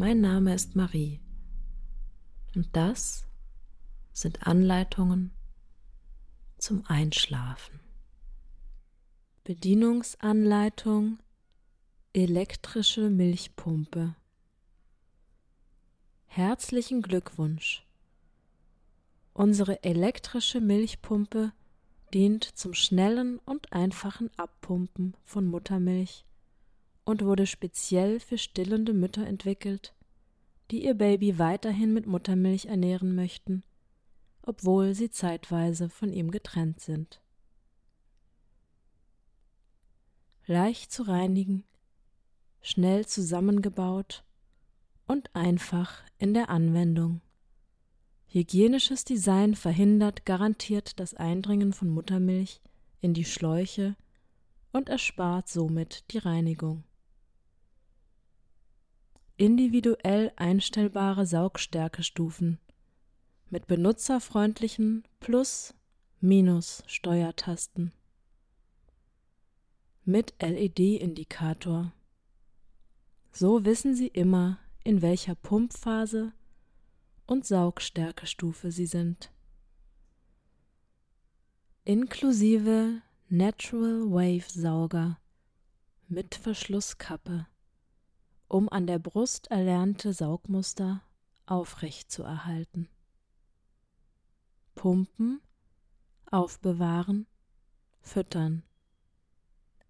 Mein Name ist Marie und das sind Anleitungen zum Einschlafen. Bedienungsanleitung elektrische Milchpumpe. Herzlichen Glückwunsch! Unsere elektrische Milchpumpe dient zum schnellen und einfachen Abpumpen von Muttermilch und wurde speziell für stillende Mütter entwickelt, die ihr Baby weiterhin mit Muttermilch ernähren möchten, obwohl sie zeitweise von ihm getrennt sind. Leicht zu reinigen, schnell zusammengebaut und einfach in der Anwendung. Hygienisches Design verhindert garantiert das Eindringen von Muttermilch in die Schläuche und erspart somit die Reinigung. Individuell einstellbare Saugstärkestufen mit benutzerfreundlichen Plus-, Minus-Steuertasten. Mit LED-Indikator. So wissen Sie immer, in welcher Pumpphase und Saugstärkestufe sie sind. Inklusive Natural Wave Sauger mit Verschlusskappe, um an der Brust erlernte Saugmuster aufrecht zu erhalten. Pumpen, aufbewahren, füttern.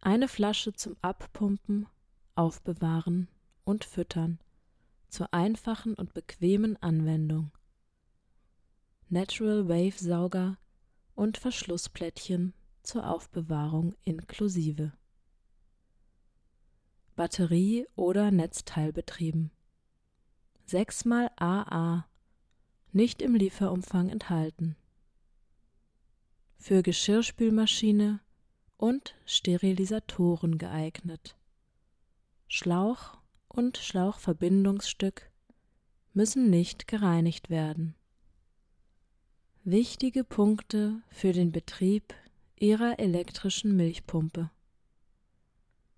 Eine Flasche zum Abpumpen, aufbewahren und füttern zur einfachen und bequemen Anwendung. Natural Wave Sauger und Verschlussplättchen zur Aufbewahrung inklusive. Batterie- oder Netzteilbetrieben. 6 mal AA, nicht im Lieferumfang enthalten. Für Geschirrspülmaschine und Sterilisatoren geeignet. Schlauch und Schlauchverbindungsstück müssen nicht gereinigt werden. Wichtige Punkte für den Betrieb Ihrer elektrischen Milchpumpe.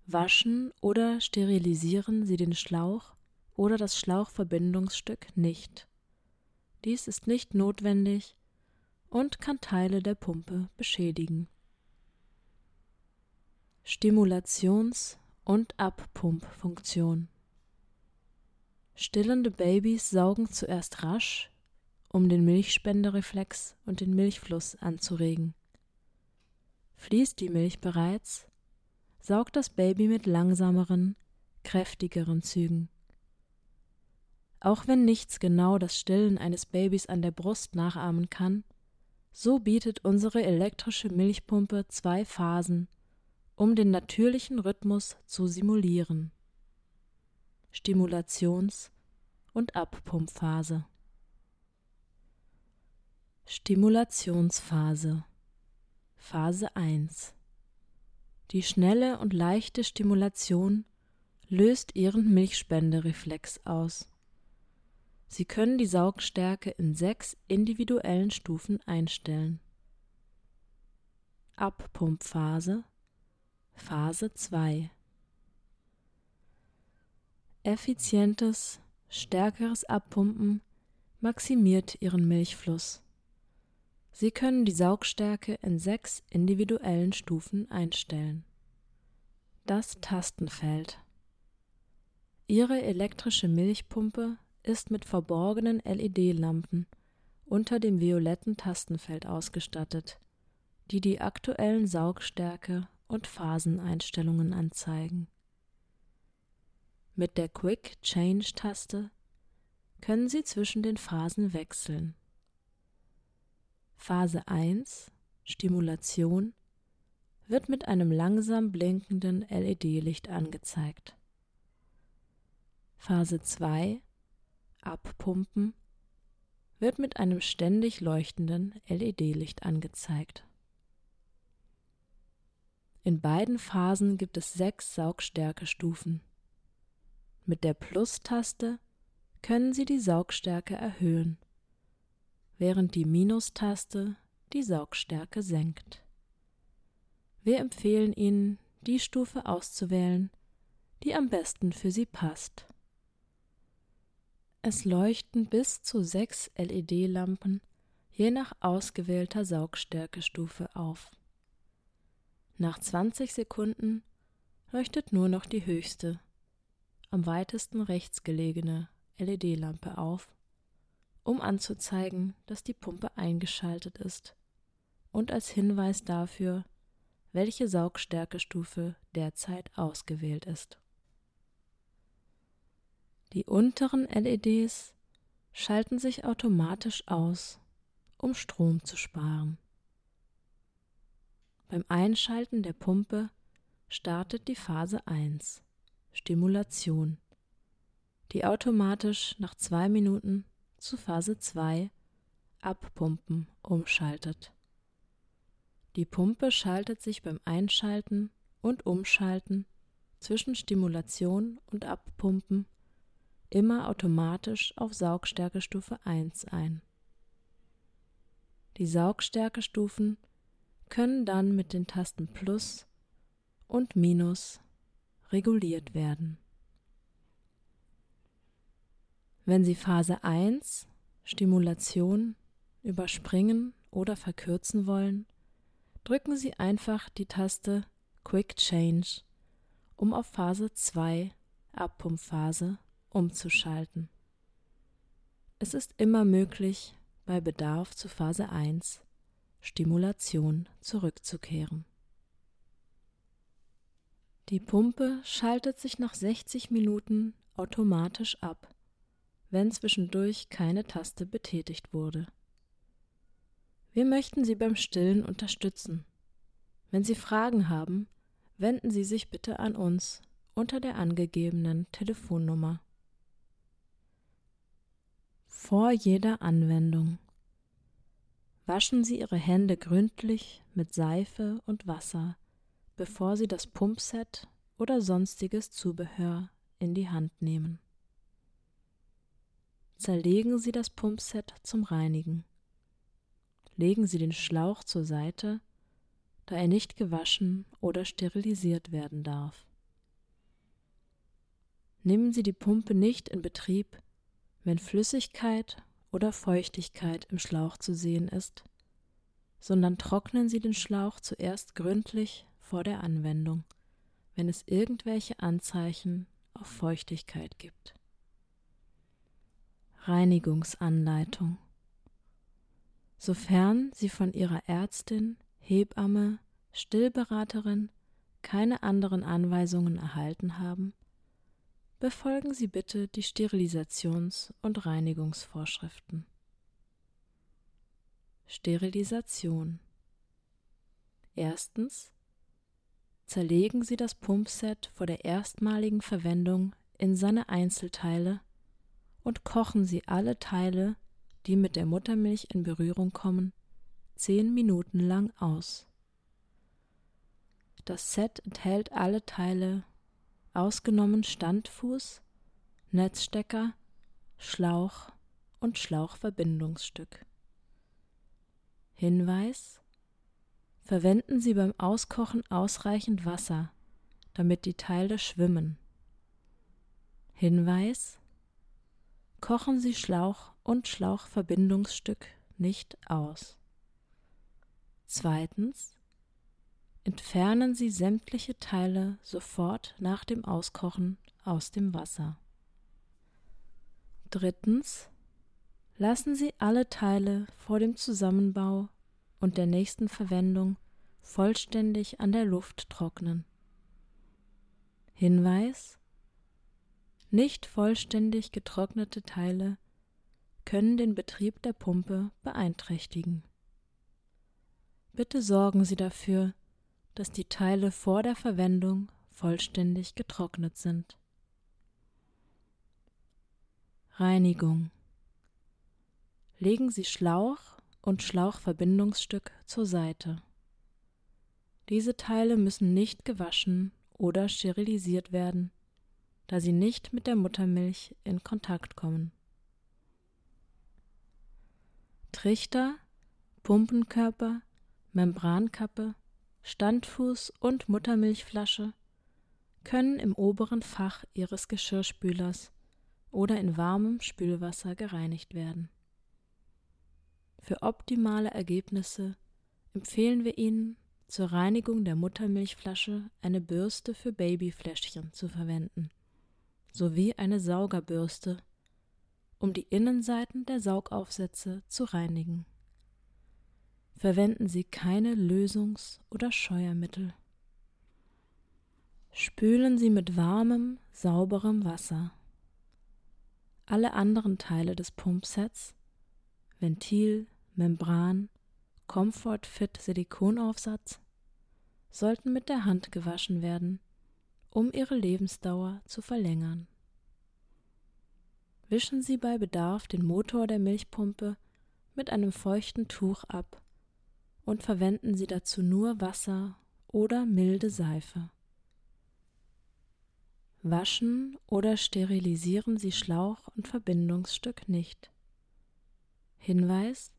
Waschen oder sterilisieren Sie den Schlauch oder das Schlauchverbindungsstück nicht. Dies ist nicht notwendig und kann Teile der Pumpe beschädigen. Stimulations- und Abpumpfunktion Stillende Babys saugen zuerst rasch, um den Milchspendereflex und den Milchfluss anzuregen. Fließt die Milch bereits, saugt das Baby mit langsameren, kräftigeren Zügen. Auch wenn nichts genau das Stillen eines Babys an der Brust nachahmen kann, so bietet unsere elektrische Milchpumpe zwei Phasen, um den natürlichen Rhythmus zu simulieren. Stimulations- und Abpumpphase. Stimulationsphase Phase 1 Die schnelle und leichte Stimulation löst Ihren Milchspendereflex aus. Sie können die Saugstärke in sechs individuellen Stufen einstellen. Abpumpphase Phase 2 Effizientes, stärkeres Abpumpen maximiert ihren Milchfluss. Sie können die Saugstärke in sechs individuellen Stufen einstellen. Das Tastenfeld. Ihre elektrische Milchpumpe ist mit verborgenen LED-Lampen unter dem violetten Tastenfeld ausgestattet, die die aktuellen Saugstärke und Phaseneinstellungen anzeigen. Mit der Quick Change Taste können Sie zwischen den Phasen wechseln. Phase 1 Stimulation wird mit einem langsam blinkenden LED-Licht angezeigt. Phase 2 abpumpen wird mit einem ständig leuchtenden LED-Licht angezeigt. In beiden Phasen gibt es sechs Saugstärkestufen. Mit der Plus-Taste können Sie die Saugstärke erhöhen, während die Minustaste die Saugstärke senkt. Wir empfehlen Ihnen, die Stufe auszuwählen, die am besten für Sie passt. Es leuchten bis zu sechs LED-Lampen je nach ausgewählter Saugstärkestufe auf. Nach 20 Sekunden leuchtet nur noch die höchste, am weitesten rechts gelegene LED-Lampe auf, um anzuzeigen, dass die Pumpe eingeschaltet ist und als Hinweis dafür, welche Saugstärkestufe derzeit ausgewählt ist. Die unteren LEDs schalten sich automatisch aus, um Strom zu sparen. Beim Einschalten der Pumpe startet die Phase 1 Stimulation, die automatisch nach zwei Minuten zu Phase 2 Abpumpen umschaltet. Die Pumpe schaltet sich beim Einschalten und Umschalten zwischen Stimulation und Abpumpen immer automatisch auf Saugstärkestufe 1 ein. Die Saugstärkestufen können dann mit den Tasten Plus und Minus reguliert werden. Wenn Sie Phase 1 Stimulation überspringen oder verkürzen wollen, drücken Sie einfach die Taste Quick Change, um auf Phase 2 Abpumpphase umzuschalten. Es ist immer möglich, bei Bedarf zu Phase 1 Stimulation zurückzukehren. Die Pumpe schaltet sich nach 60 Minuten automatisch ab, wenn zwischendurch keine Taste betätigt wurde. Wir möchten Sie beim Stillen unterstützen. Wenn Sie Fragen haben, wenden Sie sich bitte an uns unter der angegebenen Telefonnummer. Vor jeder Anwendung waschen Sie Ihre Hände gründlich mit Seife und Wasser, bevor Sie das Pumpset oder sonstiges Zubehör in die Hand nehmen. Zerlegen Sie das Pumpset zum Reinigen legen Sie den Schlauch zur Seite, da er nicht gewaschen oder sterilisiert werden darf. Nehmen Sie die Pumpe nicht in Betrieb, wenn Flüssigkeit oder Feuchtigkeit im Schlauch zu sehen ist, sondern trocknen Sie den Schlauch zuerst gründlich vor der Anwendung, wenn es irgendwelche Anzeichen auf Feuchtigkeit gibt. Reinigungsanleitung Sofern Sie von Ihrer Ärztin, Hebamme, Stillberaterin keine anderen Anweisungen erhalten haben, befolgen Sie bitte die Sterilisations- und Reinigungsvorschriften. Sterilisation Erstens zerlegen Sie das Pumpset vor der erstmaligen Verwendung in seine Einzelteile und kochen Sie alle Teile die mit der Muttermilch in Berührung kommen, zehn Minuten lang aus. Das Set enthält alle Teile, ausgenommen Standfuß, Netzstecker, Schlauch und Schlauchverbindungsstück. Hinweis Verwenden Sie beim Auskochen ausreichend Wasser, damit die Teile schwimmen. Hinweis Kochen Sie Schlauch und Schlauchverbindungsstück nicht aus. Zweitens. Entfernen Sie sämtliche Teile sofort nach dem Auskochen aus dem Wasser. Drittens. Lassen Sie alle Teile vor dem Zusammenbau und der nächsten Verwendung vollständig an der Luft trocknen. Hinweis nicht vollständig getrocknete Teile können den Betrieb der Pumpe beeinträchtigen. Bitte sorgen Sie dafür, dass die Teile vor der Verwendung vollständig getrocknet sind. Reinigung. Legen Sie Schlauch und Schlauchverbindungsstück zur Seite. Diese Teile müssen nicht gewaschen oder sterilisiert werden, da sie nicht mit der Muttermilch in Kontakt kommen. Trichter, Pumpenkörper, Membrankappe, Standfuß und Muttermilchflasche können im oberen Fach Ihres Geschirrspülers oder in warmem Spülwasser gereinigt werden. Für optimale Ergebnisse empfehlen wir Ihnen, zur Reinigung der Muttermilchflasche eine Bürste für Babyfläschchen zu verwenden, sowie eine Saugerbürste, um die Innenseiten der Saugaufsätze zu reinigen. Verwenden Sie keine Lösungs- oder Scheuermittel. Spülen Sie mit warmem, sauberem Wasser. Alle anderen Teile des Pumpsets Ventil, Membran, Comfort Fit Silikonaufsatz sollten mit der Hand gewaschen werden, um ihre Lebensdauer zu verlängern. Wischen Sie bei Bedarf den Motor der Milchpumpe mit einem feuchten Tuch ab und verwenden Sie dazu nur Wasser oder milde Seife. Waschen oder sterilisieren Sie Schlauch und Verbindungsstück nicht. Hinweis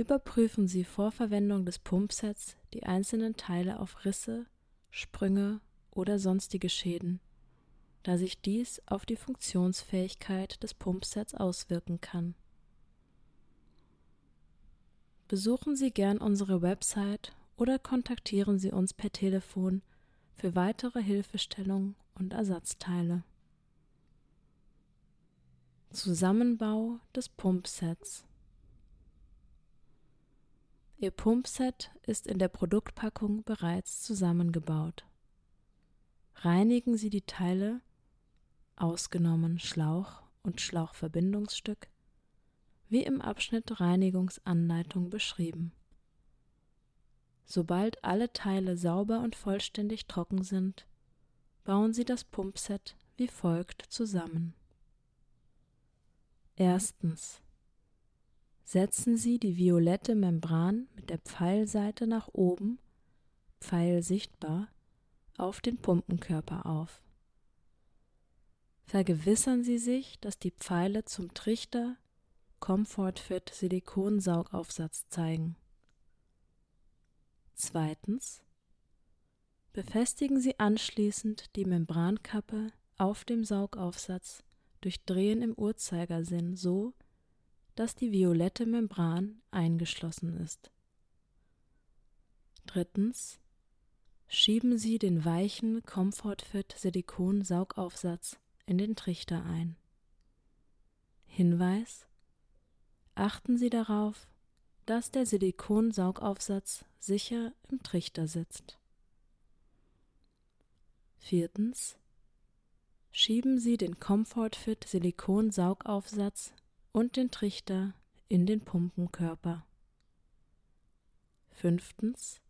Überprüfen Sie vor Verwendung des Pumpsets die einzelnen Teile auf Risse, Sprünge oder sonstige Schäden, da sich dies auf die Funktionsfähigkeit des Pumpsets auswirken kann. Besuchen Sie gern unsere Website oder kontaktieren Sie uns per Telefon für weitere Hilfestellung und Ersatzteile. Zusammenbau des Pumpsets Ihr Pumpset ist in der Produktpackung bereits zusammengebaut. Reinigen Sie die Teile, ausgenommen Schlauch und Schlauchverbindungsstück, wie im Abschnitt Reinigungsanleitung beschrieben. Sobald alle Teile sauber und vollständig trocken sind, bauen Sie das Pumpset wie folgt zusammen. Erstens. Setzen Sie die violette Membran mit der Pfeilseite nach oben, Pfeil sichtbar, auf den Pumpenkörper auf. Vergewissern Sie sich, dass die Pfeile zum Trichter Comfort Fit Silikonsaugaufsatz zeigen. Zweitens. Befestigen Sie anschließend die Membrankappe auf dem Saugaufsatz durch Drehen im Uhrzeigersinn so, dass die violette Membran eingeschlossen ist. Drittens. Schieben Sie den weichen Comfort Fit Silikon Saugaufsatz in den Trichter ein. Hinweis: Achten Sie darauf, dass der Silikonsaugaufsatz sicher im Trichter sitzt. Viertens. Schieben Sie den Comfort Fit Silikon Saugaufsatz und den Trichter in den Pumpenkörper. Fünftens.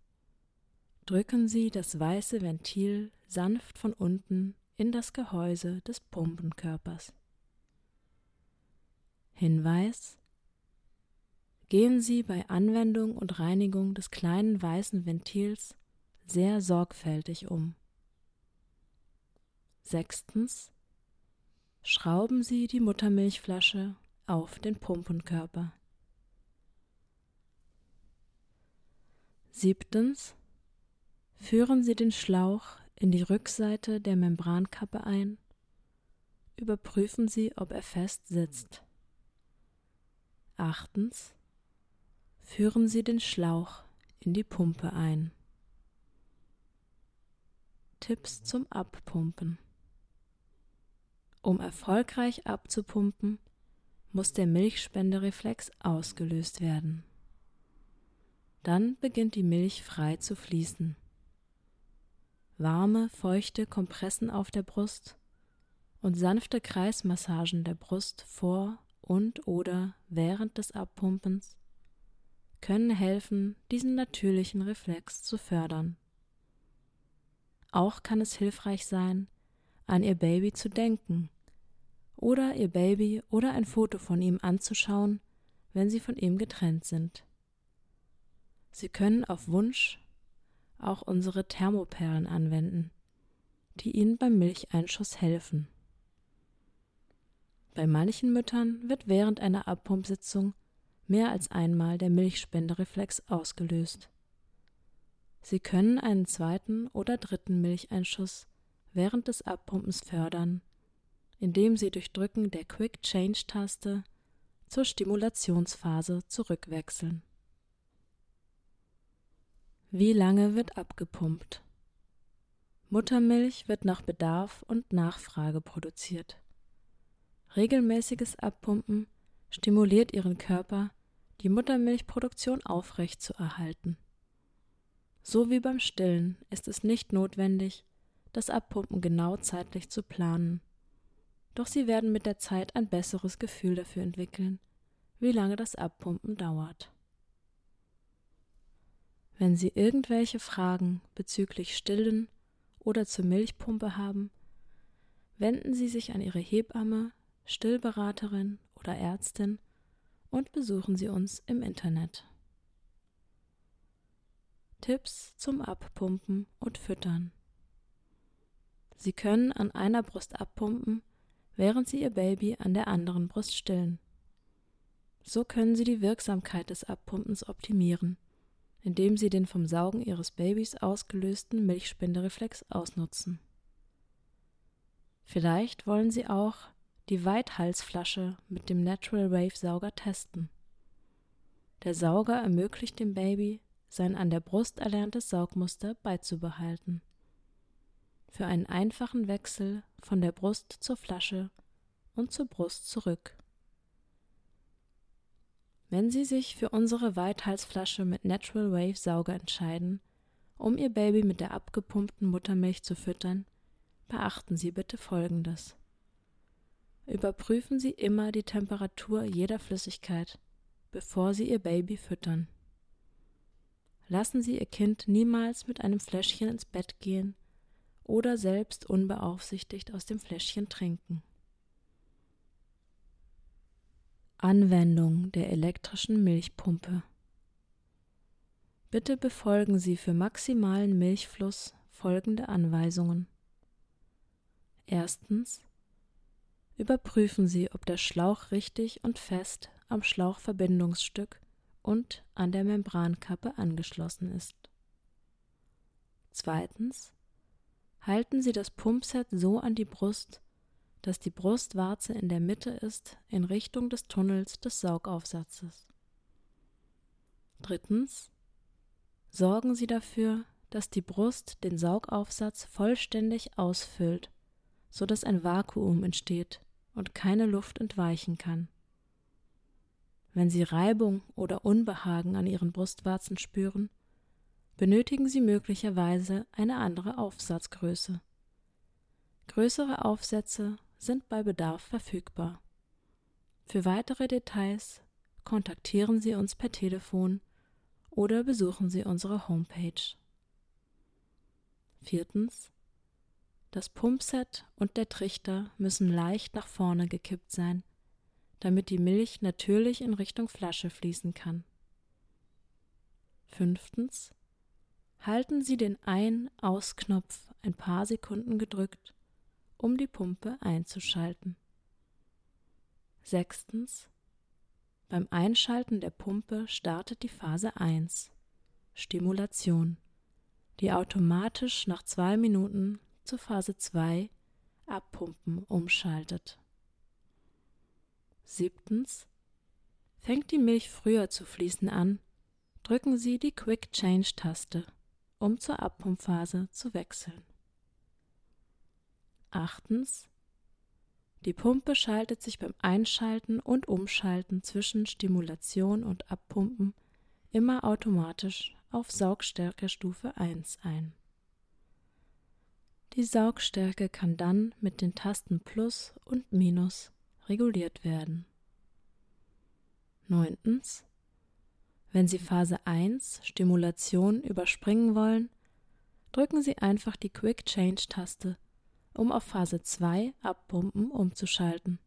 Drücken Sie das weiße Ventil sanft von unten in das Gehäuse des Pumpenkörpers. Hinweis Gehen Sie bei Anwendung und Reinigung des kleinen weißen Ventils sehr sorgfältig um. Sechstens. Schrauben Sie die Muttermilchflasche auf den Pumpenkörper. Siebtens. Führen Sie den Schlauch in die Rückseite der Membrankappe ein. Überprüfen Sie, ob er fest sitzt. Achtens. Führen Sie den Schlauch in die Pumpe ein. Tipps zum Abpumpen. Um erfolgreich abzupumpen, muss der Milchspendereflex ausgelöst werden. Dann beginnt die Milch frei zu fließen. Warme, feuchte Kompressen auf der Brust und sanfte Kreismassagen der Brust vor und oder während des Abpumpens können helfen, diesen natürlichen Reflex zu fördern. Auch kann es hilfreich sein, an ihr Baby zu denken oder ihr Baby oder ein Foto von ihm anzuschauen, wenn sie von ihm getrennt sind. Sie können auf Wunsch auch unsere Thermoperlen anwenden, die ihnen beim Milcheinschuss helfen. Bei manchen Müttern wird während einer Abpumpsitzung mehr als einmal der Milchspendereflex ausgelöst. Sie können einen zweiten oder dritten Milcheinschuss während des Abpumpens fördern, indem Sie durch Drücken der Quick Change Taste zur Stimulationsphase zurückwechseln. Wie lange wird abgepumpt? Muttermilch wird nach Bedarf und Nachfrage produziert. Regelmäßiges Abpumpen stimuliert ihren Körper, die Muttermilchproduktion aufrecht zu erhalten. So wie beim Stillen ist es nicht notwendig, das Abpumpen genau zeitlich zu planen. Doch sie werden mit der Zeit ein besseres Gefühl dafür entwickeln, wie lange das Abpumpen dauert. Wenn Sie irgendwelche Fragen bezüglich Stillen oder zur Milchpumpe haben, wenden Sie sich an Ihre Hebamme, Stillberaterin oder Ärztin und besuchen Sie uns im Internet. Tipps zum Abpumpen und Füttern. Sie können an einer Brust abpumpen, während Sie Ihr Baby an der anderen Brust stillen. So können Sie die Wirksamkeit des Abpumpens optimieren, indem Sie den vom Saugen Ihres Babys ausgelösten Milchspendereflex ausnutzen. Vielleicht wollen Sie auch die Weithalsflasche mit dem Natural Wave Sauger testen. Der Sauger ermöglicht dem Baby, sein an der Brust erlerntes Saugmuster beizubehalten für einen einfachen Wechsel von der Brust zur Flasche und zur Brust zurück. Wenn Sie sich für unsere Weithalsflasche mit Natural Wave Sauger entscheiden, um Ihr Baby mit der abgepumpten Muttermilch zu füttern, beachten Sie bitte Folgendes. Überprüfen Sie immer die Temperatur jeder Flüssigkeit, bevor Sie Ihr Baby füttern. Lassen Sie Ihr Kind niemals mit einem Fläschchen ins Bett gehen oder selbst unbeaufsichtigt aus dem Fläschchen trinken. Anwendung der elektrischen Milchpumpe Bitte befolgen Sie für maximalen Milchfluss folgende Anweisungen. Erstens Überprüfen Sie, ob der Schlauch richtig und fest am Schlauchverbindungsstück und an der Membrankappe angeschlossen ist. Zweitens halten Sie das Pumpset so an die Brust, dass die Brustwarze in der Mitte ist in Richtung des Tunnels des Saugaufsatzes. Drittens. Sorgen Sie dafür, dass die Brust den Saugaufsatz vollständig ausfüllt, so dass ein Vakuum entsteht und keine Luft entweichen kann. Wenn Sie Reibung oder Unbehagen an Ihren Brustwarzen spüren, benötigen Sie möglicherweise eine andere Aufsatzgröße. Größere Aufsätze sind bei Bedarf verfügbar. Für weitere Details kontaktieren Sie uns per Telefon oder besuchen Sie unsere Homepage. Viertens. Das Pumpset und der Trichter müssen leicht nach vorne gekippt sein, damit die Milch natürlich in Richtung Flasche fließen kann. Fünftens halten Sie den Ein-Aus-Knopf ein paar Sekunden gedrückt, um die Pumpe einzuschalten. Sechstens. Beim Einschalten der Pumpe startet die Phase 1 Stimulation, die automatisch nach zwei Minuten zur Phase 2 Abpumpen umschaltet. Siebtens. Fängt die Milch früher zu fließen an, drücken Sie die Quick Change Taste um zur Abpumpphase zu wechseln. Achtens. Die Pumpe schaltet sich beim Einschalten und Umschalten zwischen Stimulation und Abpumpen immer automatisch auf Saugstärkestufe 1 ein. Die Saugstärke kann dann mit den Tasten Plus und Minus reguliert werden. Neuntens. Wenn Sie Phase 1 Stimulation überspringen wollen, drücken Sie einfach die Quick Change Taste, um auf Phase 2 Abpumpen umzuschalten.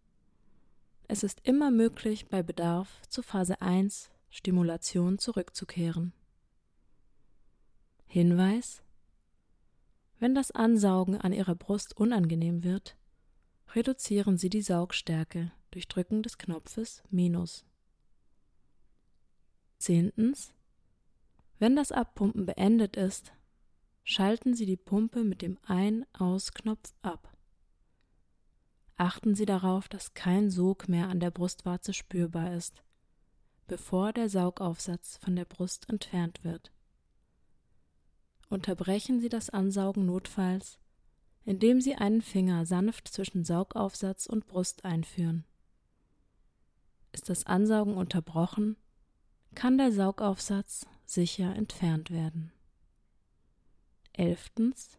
es ist immer möglich, bei Bedarf zu Phase 1 Stimulation zurückzukehren. Hinweis Wenn das Ansaugen an Ihrer Brust unangenehm wird, reduzieren Sie die Saugstärke durch Drücken des Knopfes Minus. Zehntens. Wenn das Abpumpen beendet ist, schalten Sie die Pumpe mit dem Ein-Aus-Knopf ab. Achten Sie darauf, dass kein Sog mehr an der Brustwarze spürbar ist, bevor der Saugaufsatz von der Brust entfernt wird. Unterbrechen Sie das Ansaugen notfalls, indem Sie einen Finger sanft zwischen Saugaufsatz und Brust einführen. Ist das Ansaugen unterbrochen, kann der Saugaufsatz sicher entfernt werden. Elftens.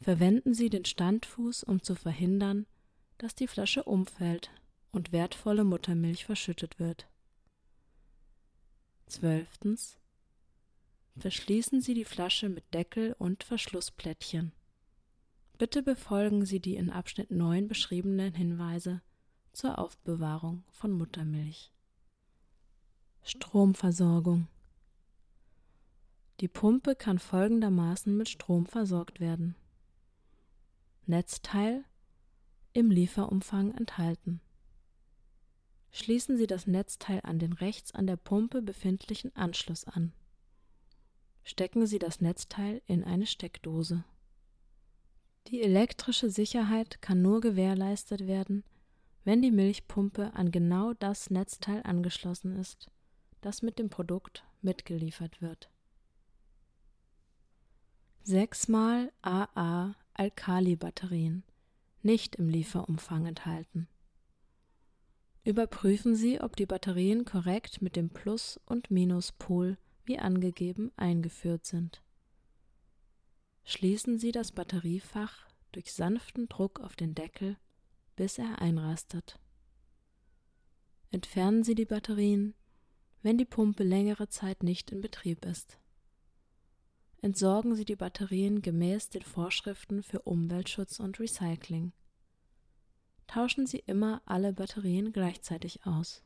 Verwenden Sie den Standfuß, um zu verhindern, dass die Flasche umfällt und wertvolle Muttermilch verschüttet wird. Zwölftens. Verschließen Sie die Flasche mit Deckel und Verschlussplättchen. Bitte befolgen Sie die in Abschnitt 9 beschriebenen Hinweise zur Aufbewahrung von Muttermilch. Stromversorgung Die Pumpe kann folgendermaßen mit Strom versorgt werden. Netzteil im Lieferumfang enthalten. Schließen Sie das Netzteil an den rechts an der Pumpe befindlichen Anschluss an. Stecken Sie das Netzteil in eine Steckdose. Die elektrische Sicherheit kann nur gewährleistet werden, wenn die Milchpumpe an genau das Netzteil angeschlossen ist, das mit dem Produkt mitgeliefert wird. 6 mal AA Alkali-Batterien, nicht im Lieferumfang enthalten. Überprüfen Sie, ob die Batterien korrekt mit dem Plus- und Minuspol wie angegeben eingeführt sind. Schließen Sie das Batteriefach durch sanften Druck auf den Deckel, bis er einrastet. Entfernen Sie die Batterien, wenn die Pumpe längere Zeit nicht in Betrieb ist entsorgen Sie die Batterien gemäß den Vorschriften für Umweltschutz und Recycling. Tauschen Sie immer alle Batterien gleichzeitig aus.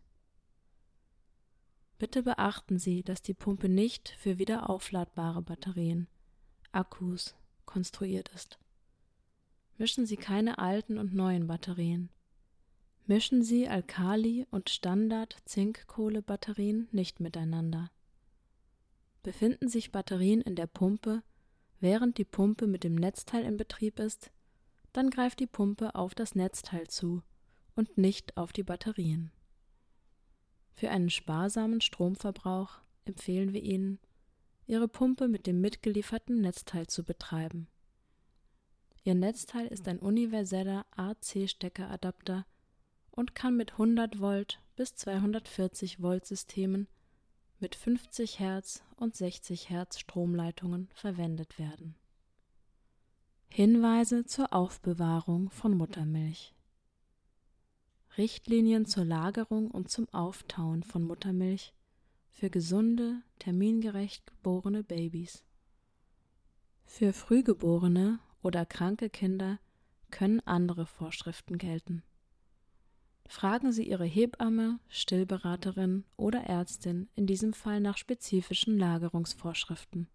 Bitte beachten Sie, dass die Pumpe nicht für wiederaufladbare Batterien, Akkus, konstruiert ist. Mischen Sie keine alten und neuen Batterien. Mischen Sie Alkali- und Standard-Zinkkohle-Batterien nicht miteinander. Befinden sich Batterien in der Pumpe, während die Pumpe mit dem Netzteil in Betrieb ist, dann greift die Pumpe auf das Netzteil zu und nicht auf die Batterien. Für einen sparsamen Stromverbrauch empfehlen wir Ihnen, Ihre Pumpe mit dem mitgelieferten Netzteil zu betreiben. Ihr Netzteil ist ein universeller AC-Steckeradapter und kann mit 100 Volt bis 240 Volt Systemen mit 50 Hertz und 60 Hertz Stromleitungen verwendet werden. Hinweise zur Aufbewahrung von Muttermilch Richtlinien zur Lagerung und zum Auftauen von Muttermilch für gesunde, termingerecht geborene Babys. Für frühgeborene oder kranke Kinder können andere Vorschriften gelten. Fragen Sie Ihre Hebamme, Stillberaterin oder Ärztin in diesem Fall nach spezifischen Lagerungsvorschriften.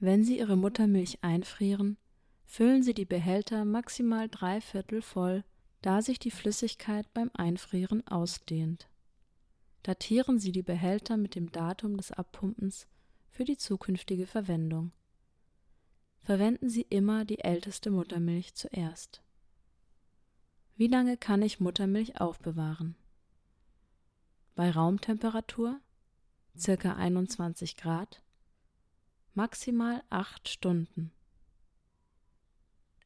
Wenn Sie Ihre Muttermilch einfrieren, füllen Sie die Behälter maximal drei Viertel voll, da sich die Flüssigkeit beim Einfrieren ausdehnt. Datieren Sie die Behälter mit dem Datum des Abpumpens für die zukünftige Verwendung. Verwenden Sie immer die älteste Muttermilch zuerst. Wie lange kann ich Muttermilch aufbewahren? Bei Raumtemperatur circa 21 Grad, maximal 8 Stunden.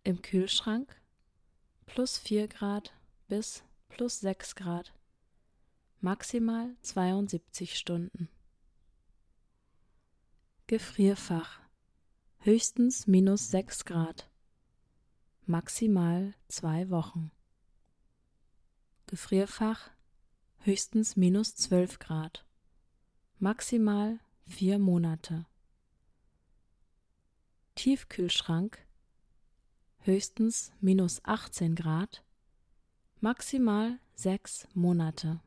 Im Kühlschrank plus 4 Grad bis plus 6 Grad, maximal 72 Stunden. Gefrierfach höchstens minus 6 Grad, maximal 2 Wochen. Gefrierfach höchstens minus 12 Grad, maximal vier Monate. Tiefkühlschrank höchstens minus 18 Grad, Maximal sechs Monate.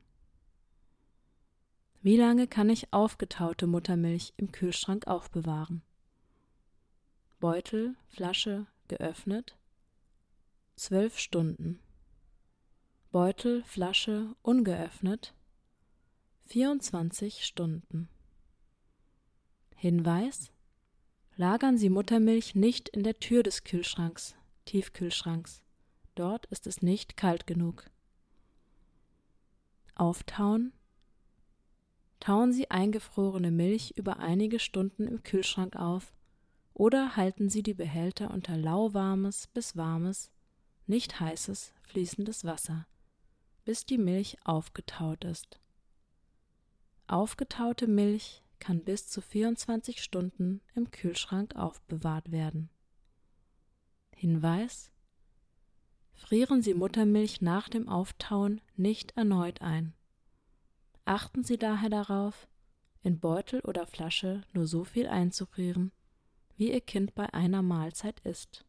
Wie lange kann ich aufgetaute Muttermilch im Kühlschrank aufbewahren? Beutel, Flasche, geöffnet. Zwölf Stunden. Beutel, Flasche, ungeöffnet. 24 Stunden. Hinweis: Lagern Sie Muttermilch nicht in der Tür des Kühlschranks, Tiefkühlschranks. Dort ist es nicht kalt genug. Auftauen Tauen Sie eingefrorene Milch über einige Stunden im Kühlschrank auf oder halten Sie die Behälter unter lauwarmes bis warmes, nicht heißes, fließendes Wasser, bis die Milch aufgetaut ist. Aufgetaute Milch kann bis zu 24 Stunden im Kühlschrank aufbewahrt werden. Hinweis Frieren Sie Muttermilch nach dem Auftauen nicht erneut ein. Achten Sie daher darauf, in Beutel oder Flasche nur so viel einzufrieren, wie Ihr Kind bei einer Mahlzeit isst.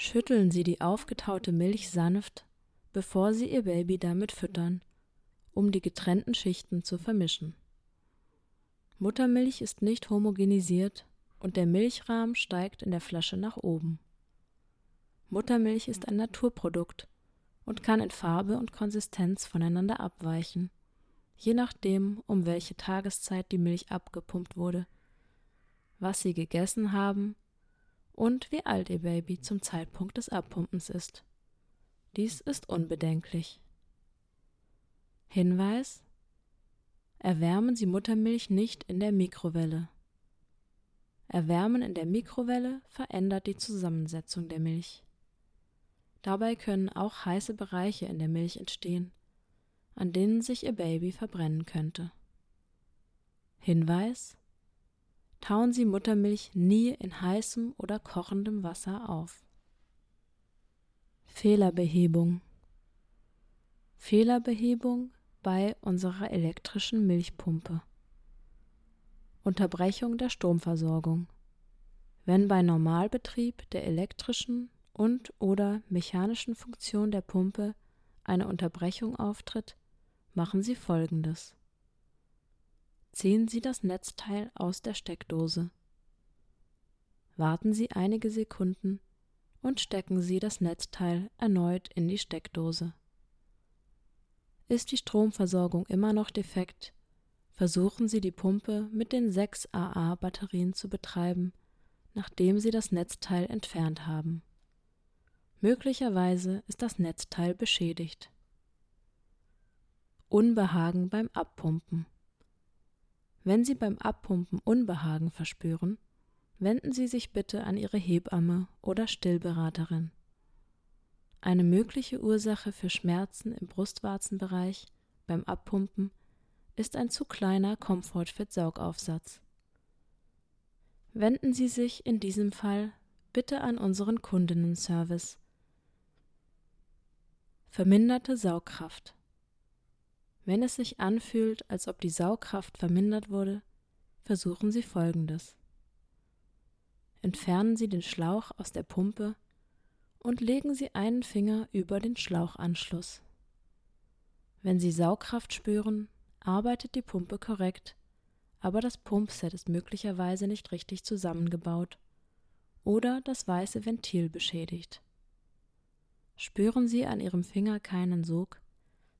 Schütteln Sie die aufgetaute Milch sanft, bevor Sie Ihr Baby damit füttern, um die getrennten Schichten zu vermischen. Muttermilch ist nicht homogenisiert und der Milchrahmen steigt in der Flasche nach oben. Muttermilch ist ein Naturprodukt und kann in Farbe und Konsistenz voneinander abweichen, je nachdem, um welche Tageszeit die Milch abgepumpt wurde, was sie gegessen haben und wie alt ihr Baby zum Zeitpunkt des Abpumpens ist. Dies ist unbedenklich. Hinweis Erwärmen Sie Muttermilch nicht in der Mikrowelle. Erwärmen in der Mikrowelle verändert die Zusammensetzung der Milch. Dabei können auch heiße Bereiche in der Milch entstehen, an denen sich Ihr Baby verbrennen könnte. Hinweis Tauen Sie Muttermilch nie in heißem oder kochendem Wasser auf. Fehlerbehebung Fehlerbehebung bei unserer elektrischen Milchpumpe. Unterbrechung der Stromversorgung. Wenn bei Normalbetrieb der elektrischen und oder mechanischen Funktion der Pumpe eine Unterbrechung auftritt, machen Sie folgendes. Ziehen Sie das Netzteil aus der Steckdose. Warten Sie einige Sekunden und stecken Sie das Netzteil erneut in die Steckdose. Ist die Stromversorgung immer noch defekt, versuchen Sie die Pumpe mit den 6 AA-Batterien zu betreiben, nachdem Sie das Netzteil entfernt haben. Möglicherweise ist das Netzteil beschädigt. Unbehagen beim Abpumpen. Wenn Sie beim Abpumpen Unbehagen verspüren, wenden Sie sich bitte an Ihre Hebamme oder Stillberaterin. Eine mögliche Ursache für Schmerzen im Brustwarzenbereich beim Abpumpen ist ein zu kleiner Comfortfit-Saugaufsatz. Wenden Sie sich in diesem Fall bitte an unseren Kundinnenservice Verminderte Saugkraft. Wenn es sich anfühlt, als ob die Saugkraft vermindert wurde, versuchen Sie folgendes. Entfernen Sie den Schlauch aus der Pumpe und legen Sie einen Finger über den Schlauchanschluss. Wenn Sie Saugkraft spüren, arbeitet die Pumpe korrekt, aber das Pumpset ist möglicherweise nicht richtig zusammengebaut oder das weiße Ventil beschädigt. Spüren Sie an Ihrem Finger keinen Sog,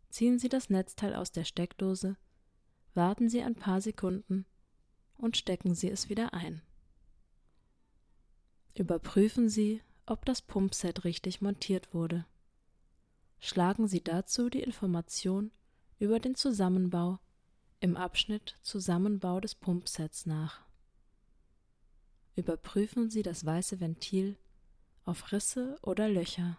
ziehen Sie das Netzteil aus der Steckdose, warten Sie ein paar Sekunden und stecken Sie es wieder ein. Überprüfen Sie, ob das Pumpset richtig montiert wurde. Schlagen Sie dazu die Information über den Zusammenbau im Abschnitt Zusammenbau des Pumpsets nach. Überprüfen Sie das weiße Ventil auf Risse oder Löcher.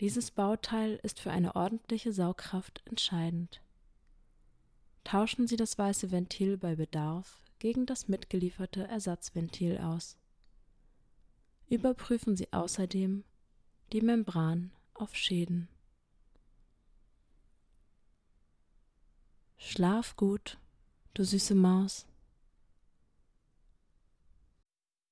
Dieses Bauteil ist für eine ordentliche Saugkraft entscheidend. Tauschen Sie das weiße Ventil bei Bedarf gegen das mitgelieferte Ersatzventil aus. Überprüfen Sie außerdem die Membran auf Schäden. Schlaf gut, du süße Maus.